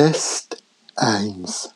Test 1